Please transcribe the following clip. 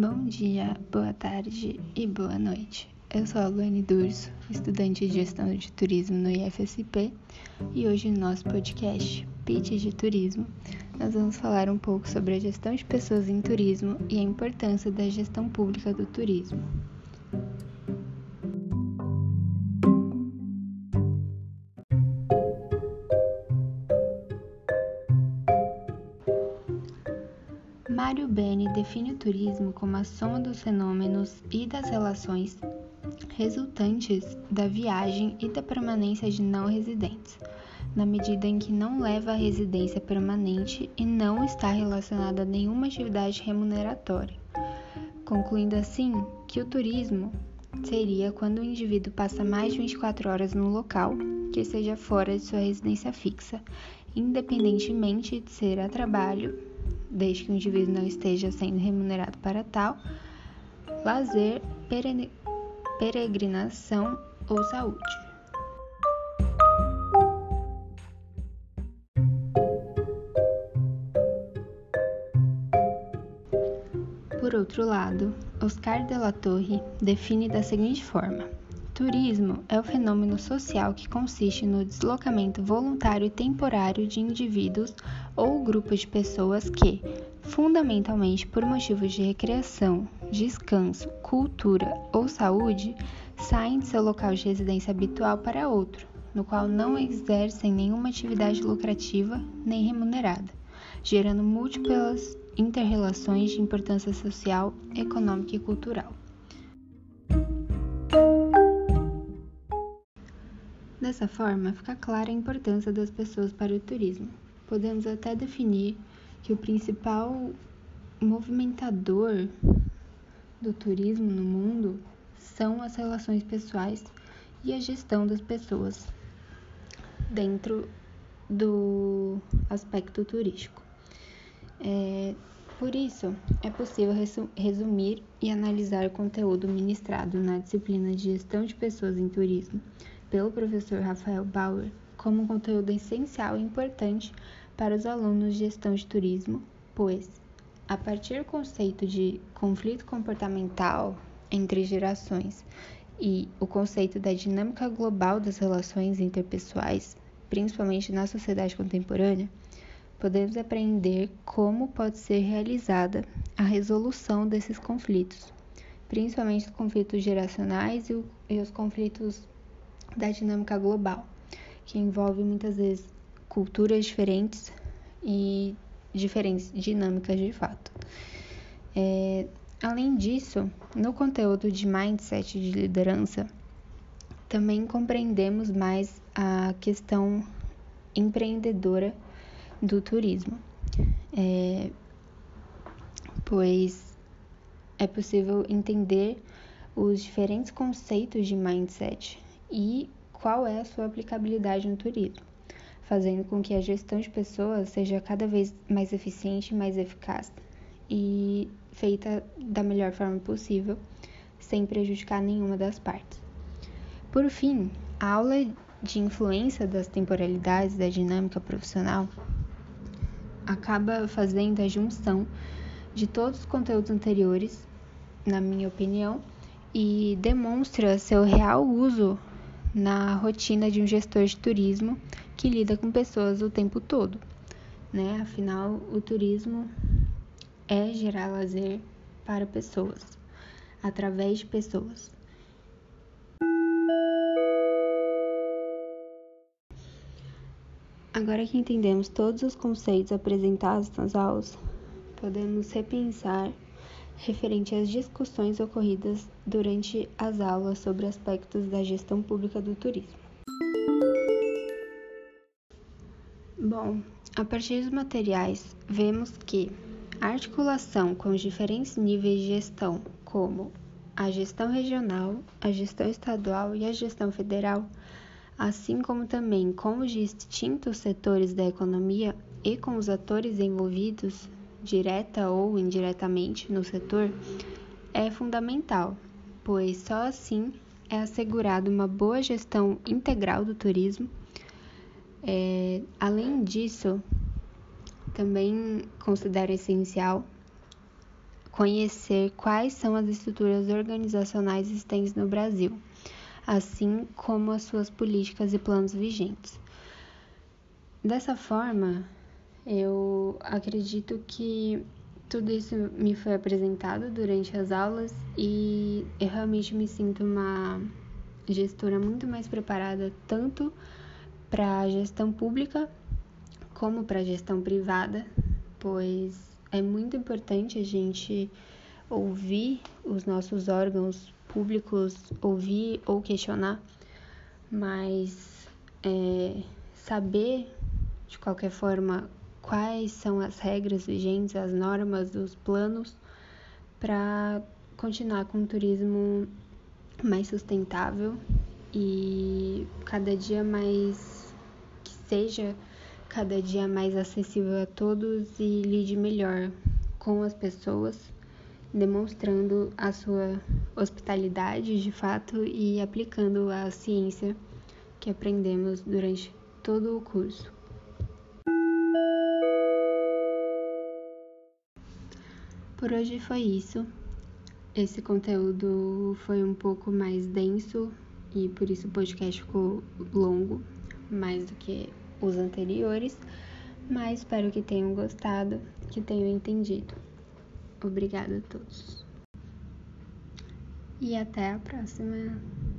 Bom dia, boa tarde e boa noite. Eu sou a Luane Durso, estudante de gestão de turismo no IFSP, e hoje no nosso podcast Pitch de Turismo, nós vamos falar um pouco sobre a gestão de pessoas em turismo e a importância da gestão pública do turismo. Mário Beni define o turismo como a soma dos fenômenos e das relações resultantes da viagem e da permanência de não residentes, na medida em que não leva à residência permanente e não está relacionada a nenhuma atividade remuneratória, concluindo assim que o turismo seria quando o indivíduo passa mais de 24 horas no local que seja fora de sua residência fixa, independentemente de ser a trabalho desde que o indivíduo não esteja sendo remunerado para tal, lazer, peregrinação ou saúde. Por outro lado, Oscar de la Torre define da seguinte forma: Turismo é o fenômeno social que consiste no deslocamento voluntário e temporário de indivíduos ou grupos de pessoas que, fundamentalmente por motivos de recreação, descanso, cultura ou saúde, saem de seu local de residência habitual para outro, no qual não exercem nenhuma atividade lucrativa nem remunerada, gerando múltiplas interrelações de importância social, econômica e cultural. Dessa forma, fica clara a importância das pessoas para o turismo. Podemos até definir que o principal movimentador do turismo no mundo são as relações pessoais e a gestão das pessoas dentro do aspecto turístico. É, por isso, é possível resumir e analisar o conteúdo ministrado na disciplina de Gestão de Pessoas em Turismo pelo professor Rafael Bauer como um conteúdo essencial e importante para os alunos de gestão de turismo, pois, a partir do conceito de conflito comportamental entre gerações e o conceito da dinâmica global das relações interpessoais, principalmente na sociedade contemporânea, podemos aprender como pode ser realizada a resolução desses conflitos, principalmente os conflitos geracionais e os conflitos da dinâmica global, que envolve muitas vezes culturas diferentes e diferentes dinâmicas de fato. É, além disso, no conteúdo de mindset de liderança, também compreendemos mais a questão empreendedora do turismo, é, pois é possível entender os diferentes conceitos de mindset e qual é a sua aplicabilidade no turismo, fazendo com que a gestão de pessoas seja cada vez mais eficiente mais eficaz e feita da melhor forma possível, sem prejudicar nenhuma das partes. Por fim, a aula de influência das temporalidades da dinâmica profissional acaba fazendo a junção de todos os conteúdos anteriores, na minha opinião, e demonstra seu real uso na rotina de um gestor de turismo que lida com pessoas o tempo todo, né? Afinal, o turismo é gerar lazer para pessoas, através de pessoas. Agora que entendemos todos os conceitos apresentados nas aulas, podemos repensar referente às discussões ocorridas durante as aulas sobre aspectos da gestão pública do turismo. Bom, a partir dos materiais, vemos que a articulação com os diferentes níveis de gestão, como a gestão regional, a gestão estadual e a gestão federal, assim como também com os distintos setores da economia e com os atores envolvidos direta ou indiretamente no setor, é fundamental, pois só assim é assegurada uma boa gestão integral do turismo. É, além disso, também considero essencial conhecer quais são as estruturas organizacionais existentes no Brasil, assim como as suas políticas e planos vigentes. Dessa forma, eu acredito que tudo isso me foi apresentado durante as aulas e eu realmente me sinto uma gestora muito mais preparada tanto para a gestão pública como para a gestão privada, pois é muito importante a gente ouvir os nossos órgãos públicos, ouvir ou questionar, mas é, saber de qualquer forma quais são as regras vigentes, as normas, os planos para continuar com um turismo mais sustentável e cada dia mais que seja cada dia mais acessível a todos e lide melhor com as pessoas, demonstrando a sua hospitalidade de fato e aplicando a ciência que aprendemos durante todo o curso. Por hoje foi isso. Esse conteúdo foi um pouco mais denso e por isso o podcast ficou longo, mais do que os anteriores, mas espero que tenham gostado, que tenham entendido. Obrigada a todos. E até a próxima.